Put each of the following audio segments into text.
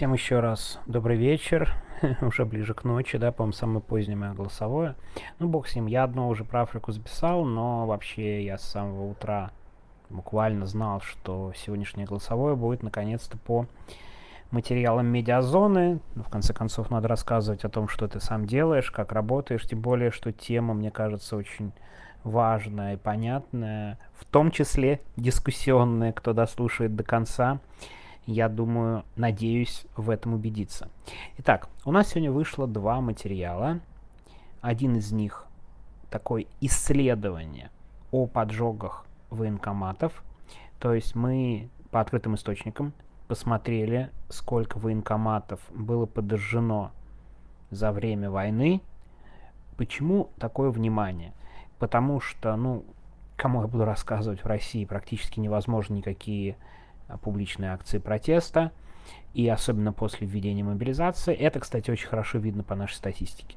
Всем еще раз добрый вечер, уже ближе к ночи, да, по-моему, самое позднее мое голосовое. Ну, бог с ним, я одно уже про Африку записал, но вообще я с самого утра буквально знал, что сегодняшнее голосовое будет наконец-то по материалам медиазоны. Ну, в конце концов, надо рассказывать о том, что ты сам делаешь, как работаешь, тем более, что тема, мне кажется, очень важная и понятная, в том числе дискуссионная, кто дослушает до конца я думаю, надеюсь в этом убедиться. Итак, у нас сегодня вышло два материала. Один из них такое исследование о поджогах военкоматов. То есть мы по открытым источникам посмотрели, сколько военкоматов было подожжено за время войны. Почему такое внимание? Потому что, ну, кому я буду рассказывать в России, практически невозможно никакие публичные акции протеста, и особенно после введения мобилизации. Это, кстати, очень хорошо видно по нашей статистике.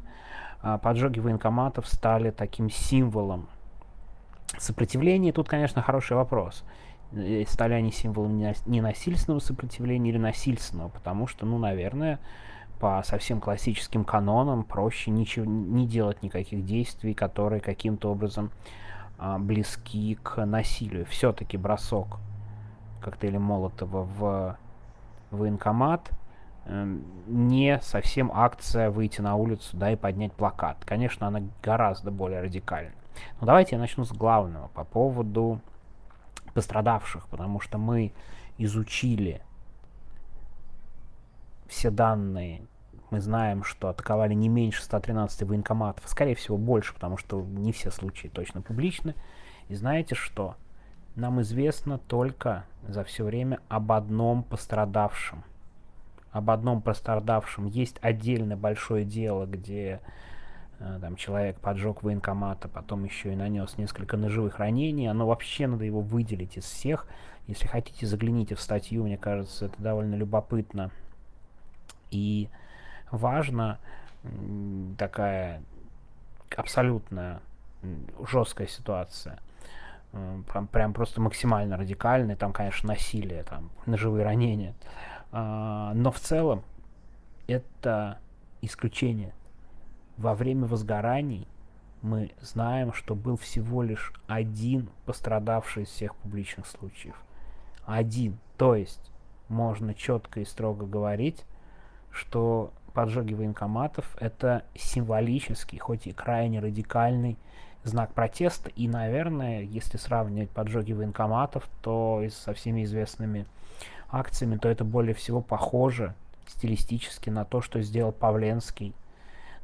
А, поджоги военкоматов стали таким символом сопротивления. Тут, конечно, хороший вопрос. Э, стали они символом ненасильственного сопротивления или насильственного, потому что, ну, наверное, по совсем классическим канонам проще ничего не делать никаких действий, которые каким-то образом а, близки к насилию. Все-таки бросок коктейля Молотова в военкомат, эм, не совсем акция выйти на улицу, да, и поднять плакат. Конечно, она гораздо более радикальна. Но давайте я начну с главного, по поводу пострадавших, потому что мы изучили все данные, мы знаем, что атаковали не меньше 113 военкоматов, скорее всего больше, потому что не все случаи точно публичны. И знаете что? Нам известно только за все время об одном пострадавшем. Об одном пострадавшем. Есть отдельно большое дело, где э, там человек поджег военкомат, а потом еще и нанес несколько ножевых ранений. Оно вообще надо его выделить из всех. Если хотите, загляните в статью, мне кажется, это довольно любопытно. И важно такая абсолютно жесткая ситуация – прям, прям просто максимально радикальный, там, конечно, насилие, там, ножевые ранения. А, но в целом это исключение. Во время возгораний мы знаем, что был всего лишь один пострадавший из всех публичных случаев. Один. То есть можно четко и строго говорить, что поджоги военкоматов это символический, хоть и крайне радикальный знак протеста. И, наверное, если сравнивать поджоги военкоматов, то со всеми известными акциями, то это более всего похоже стилистически на то, что сделал Павленский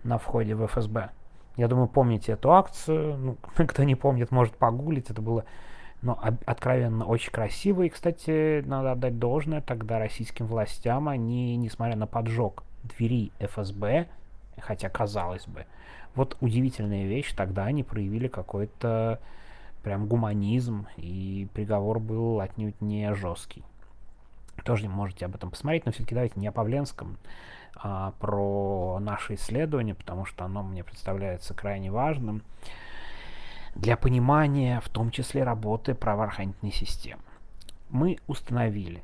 на входе в ФСБ. Я думаю, помните эту акцию. Ну, кто не помнит, может погуглить. Это было ну, откровенно очень красиво. И, кстати, надо отдать должное тогда российским властям. Они, несмотря на поджог двери ФСБ, хотя казалось бы, вот удивительная вещь, тогда они проявили какой-то прям гуманизм, и приговор был отнюдь не жесткий. Тоже можете об этом посмотреть, но все-таки давайте не о Павленском, а про наше исследование, потому что оно мне представляется крайне важным для понимания, в том числе работы правоохранительной системы. Мы установили,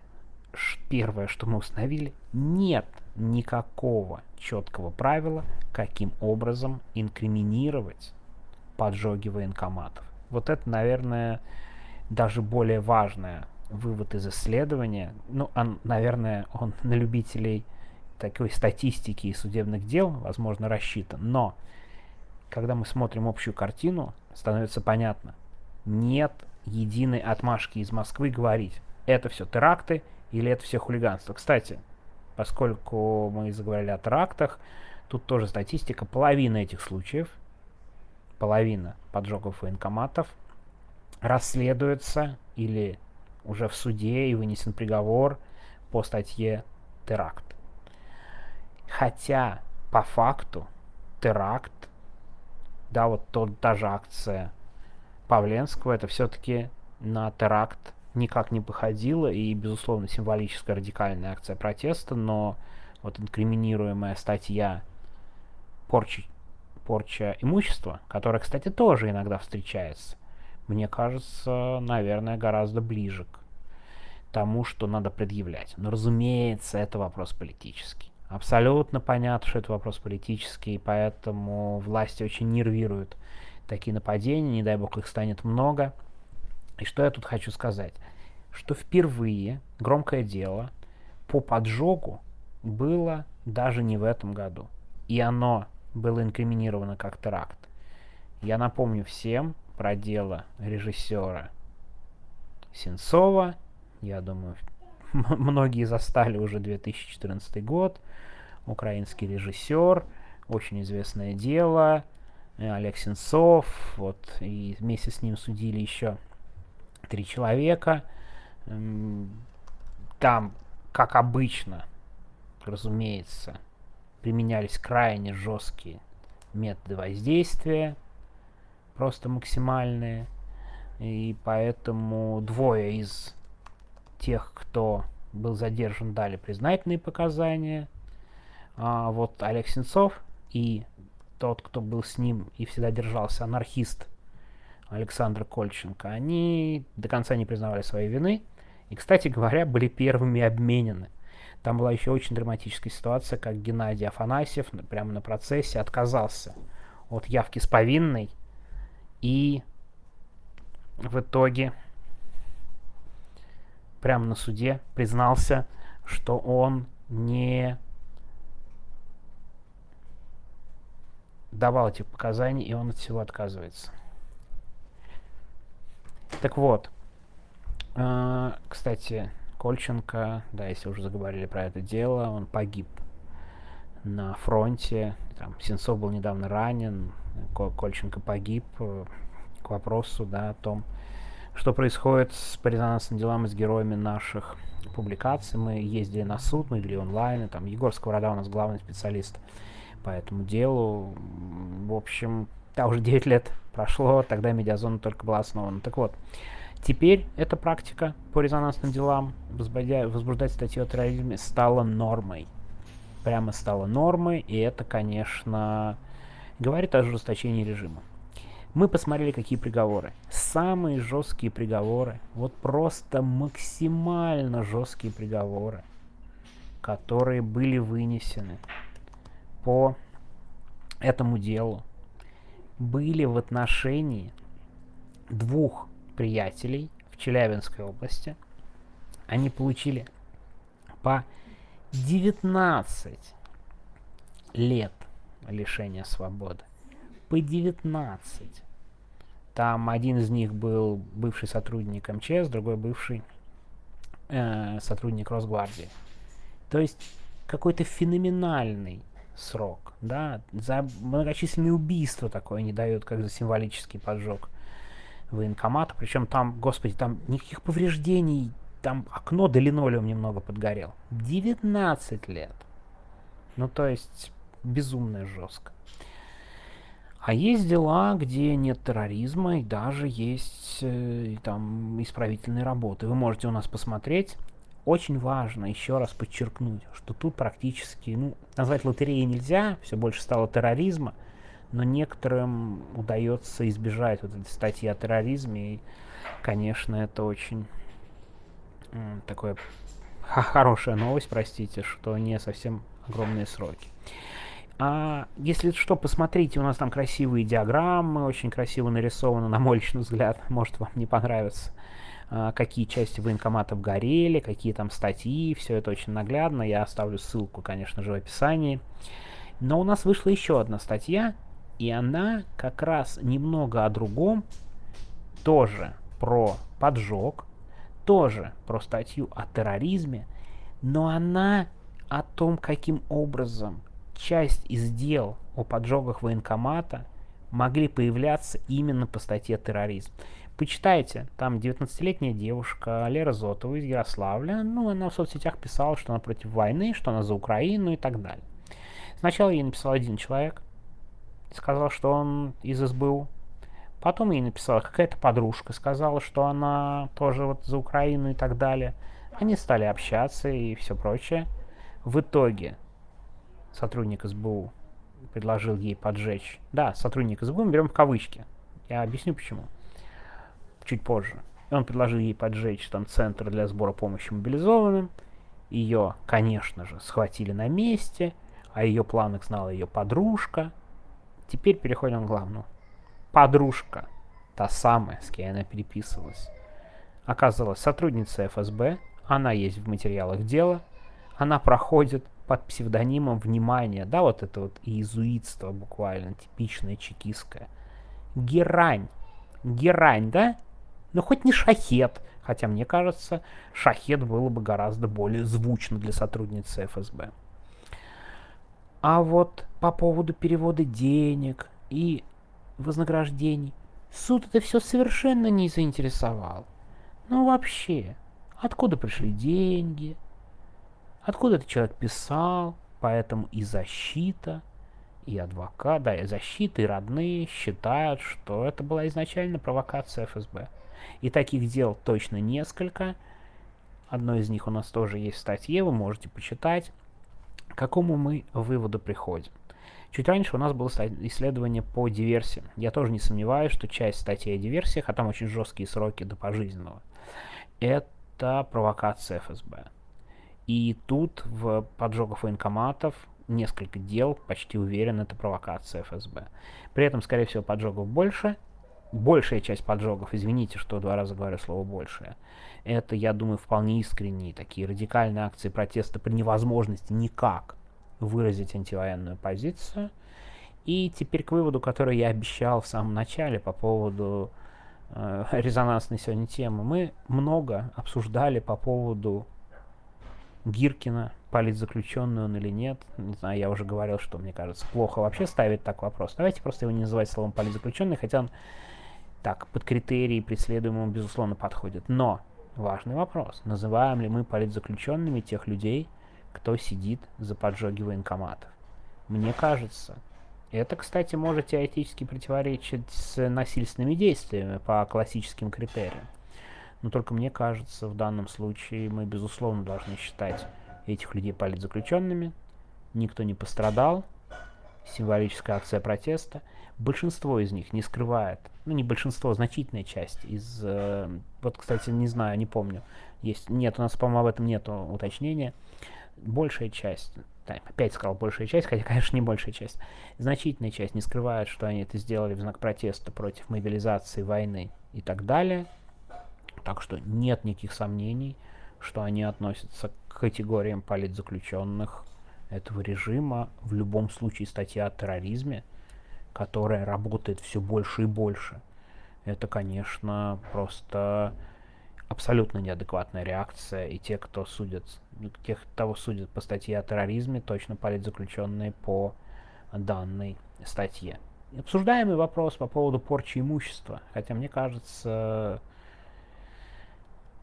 первое, что мы установили, нет никакого четкого правила, каким образом инкриминировать поджоги военкоматов. Вот это, наверное, даже более важное вывод из исследования. Ну, он, наверное, он на любителей такой статистики и судебных дел, возможно, рассчитан. Но, когда мы смотрим общую картину, становится понятно, нет единой отмашки из Москвы говорить, это все теракты или это все хулиганство. Кстати, поскольку мы заговорили о терактах, тут тоже статистика, половина этих случаев, половина поджогов военкоматов расследуется или уже в суде и вынесен приговор по статье теракт. Хотя по факту теракт, да, вот тот, та же акция Павленского, это все-таки на теракт никак не походила, и, безусловно, символическая радикальная акция протеста, но вот инкриминируемая статья порчи, порча имущества, которая, кстати, тоже иногда встречается, мне кажется, наверное, гораздо ближе к тому, что надо предъявлять. Но, разумеется, это вопрос политический. Абсолютно понятно, что это вопрос политический, поэтому власти очень нервируют такие нападения, не дай бог их станет много. И что я тут хочу сказать? Что впервые громкое дело по поджогу было даже не в этом году. И оно было инкриминировано как теракт. Я напомню всем про дело режиссера Сенцова. Я думаю, многие застали уже 2014 год. Украинский режиссер, очень известное дело. Олег Сенцов, вот, и вместе с ним судили еще три человека. Там, как обычно, разумеется, применялись крайне жесткие методы воздействия, просто максимальные. И поэтому двое из тех, кто был задержан, дали признательные показания. А вот Олег Сенцов и тот, кто был с ним и всегда держался, анархист Александр Кольченко, они до конца не признавали своей вины. И, кстати говоря, были первыми обменены. Там была еще очень драматическая ситуация, как Геннадий Афанасьев прямо на процессе отказался от явки с повинной и в итоге прямо на суде признался, что он не давал этих показаний, и он от всего отказывается. Так вот, э, кстати, Кольченко, да, если уже заговорили про это дело, он погиб на фронте. Там, Сенцов был недавно ранен, Кольченко погиб. К вопросу, да, о том, что происходит с по резонансным делам и с героями наших публикаций. Мы ездили на суд, мы вели онлайн, и там Егор Сковорода у нас главный специалист по этому делу. В общем, да, уже 9 лет прошло, тогда медиазона только была основана. Так вот, теперь эта практика по резонансным делам, возбуждать статью о терроризме, стала нормой. Прямо стала нормой, и это, конечно, говорит о ужесточении режима. Мы посмотрели, какие приговоры. Самые жесткие приговоры, вот просто максимально жесткие приговоры, которые были вынесены по этому делу были в отношении двух приятелей в Челябинской области. Они получили по 19 лет лишения свободы. По 19. Там один из них был бывший сотрудник МЧС, другой бывший э, сотрудник Росгвардии. То есть какой-то феноменальный срок, да, за многочисленные убийства такое не дают, как за символический поджог военкомата, причем там, господи, там никаких повреждений, там окно до линолеум немного подгорел. 19 лет. Ну, то есть, безумно жестко. А есть дела, где нет терроризма и даже есть э, там исправительные работы. Вы можете у нас посмотреть очень важно еще раз подчеркнуть, что тут практически, ну, назвать лотереей нельзя, все больше стало терроризма, но некоторым удается избежать вот этой статьи о терроризме, и, конечно, это очень м, такое хорошая новость, простите, что не совсем огромные сроки. А если что, посмотрите, у нас там красивые диаграммы, очень красиво нарисованы, на мой личный взгляд, может вам не понравится. А, какие части военкоматов горели, какие там статьи, все это очень наглядно. Я оставлю ссылку, конечно же, в описании. Но у нас вышла еще одна статья, и она как раз немного о другом, тоже про поджог, тоже про статью о терроризме, но она о том, каким образом часть из дел о поджогах военкомата могли появляться именно по статье терроризм. Почитайте, там 19-летняя девушка Лера Зотова из Ярославля, ну, она в соцсетях писала, что она против войны, что она за Украину и так далее. Сначала ей написал один человек, сказал, что он из СБУ. Потом ей написала какая-то подружка, сказала, что она тоже вот за Украину и так далее. Они стали общаться и все прочее. В итоге сотрудник СБУ предложил ей поджечь. Да, сотрудник СБУ мы берем в кавычки. Я объясню почему чуть позже. И он предложил ей поджечь там центр для сбора помощи мобилизованным. Ее, конечно же, схватили на месте, о ее планах знала ее подружка. Теперь переходим к главному. Подружка, та самая, с кем она переписывалась, оказалась сотрудницей ФСБ, она есть в материалах дела, она проходит под псевдонимом «Внимание», да, вот это вот иезуитство буквально, типичное чекистское. Герань. Герань, да? Ну, хоть не шахет, хотя мне кажется, шахет было бы гораздо более звучно для сотрудницы ФСБ. А вот по поводу перевода денег и вознаграждений, суд это все совершенно не заинтересовал. Ну вообще, откуда пришли деньги, откуда этот человек писал, поэтому и защита, и адвокат, да, и защита, и родные считают, что это была изначально провокация ФСБ. И таких дел точно несколько. Одно из них у нас тоже есть в статье, вы можете почитать. К какому мы выводу приходим? Чуть раньше у нас было исследование по диверсиям. Я тоже не сомневаюсь, что часть статей о диверсиях, а там очень жесткие сроки до пожизненного, это провокация ФСБ. И тут в поджогах военкоматов несколько дел, почти уверен, это провокация ФСБ. При этом, скорее всего, поджогов больше. Большая часть поджогов, извините, что два раза говорю слово «большая», это, я думаю, вполне искренние такие радикальные акции протеста при невозможности никак выразить антивоенную позицию. И теперь к выводу, который я обещал в самом начале по поводу э, резонансной сегодня темы. Мы много обсуждали по поводу Гиркина, политзаключенный он или нет. Не знаю, я уже говорил, что мне кажется, плохо вообще ставить так вопрос. Давайте просто его не называть словом политзаключенный, хотя он так под критерии преследуемого безусловно подходит. Но важный вопрос. Называем ли мы политзаключенными тех людей, кто сидит за поджоги военкоматов? Мне кажется, это, кстати, может теоретически противоречить с насильственными действиями по классическим критериям. Но только мне кажется, в данном случае мы, безусловно, должны считать этих людей политзаключенными. Никто не пострадал. Символическая акция протеста. Большинство из них не скрывает, ну не большинство, значительная часть из, э, вот, кстати, не знаю, не помню, есть, нет, у нас, по-моему, об этом нет уточнения. Большая часть, да, опять сказал большая часть, хотя, конечно, не большая часть, значительная часть не скрывает, что они это сделали в знак протеста против мобилизации, войны и так далее. Так что нет никаких сомнений, что они относятся к категориям политзаключенных этого режима. В любом случае статья о терроризме, которая работает все больше и больше, это, конечно, просто абсолютно неадекватная реакция. И те, кто судят, тех, кого судят по статье о терроризме, точно политзаключенные по данной статье. Обсуждаемый вопрос по поводу порчи имущества. Хотя мне кажется,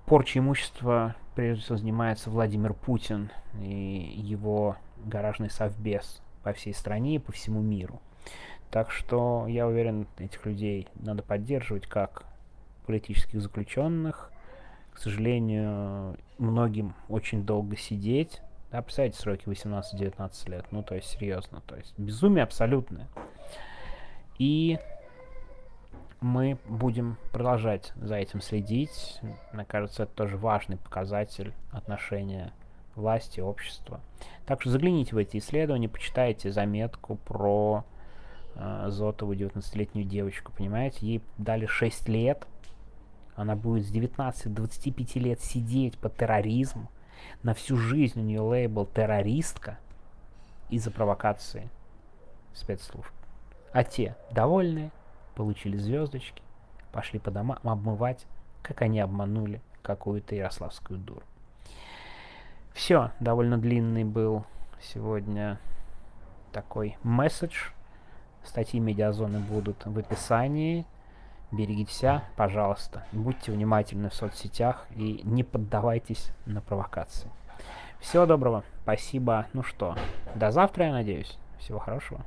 порчей имущества прежде всего занимается Владимир Путин и его гаражный совбез по всей стране и по всему миру. Так что я уверен, этих людей надо поддерживать как политических заключенных. К сожалению, многим очень долго сидеть. Да, представляете, сроки 18-19 лет. Ну, то есть, серьезно. То есть, безумие абсолютное. И мы будем продолжать за этим следить. Мне кажется, это тоже важный показатель отношения власти, общества. Так что загляните в эти исследования, почитайте заметку про э, Зотову, 19-летнюю девочку, понимаете? Ей дали 6 лет, она будет с 19-25 лет сидеть по терроризму. На всю жизнь у нее лейбл террористка из-за провокации спецслужб. А те довольные, получили звездочки, пошли по домам обмывать, как они обманули какую-то ярославскую дуру. Все, довольно длинный был сегодня такой месседж. Статьи медиазоны будут в описании. Берегите себя, пожалуйста. Будьте внимательны в соцсетях и не поддавайтесь на провокации. Всего доброго, спасибо. Ну что, до завтра, я надеюсь. Всего хорошего.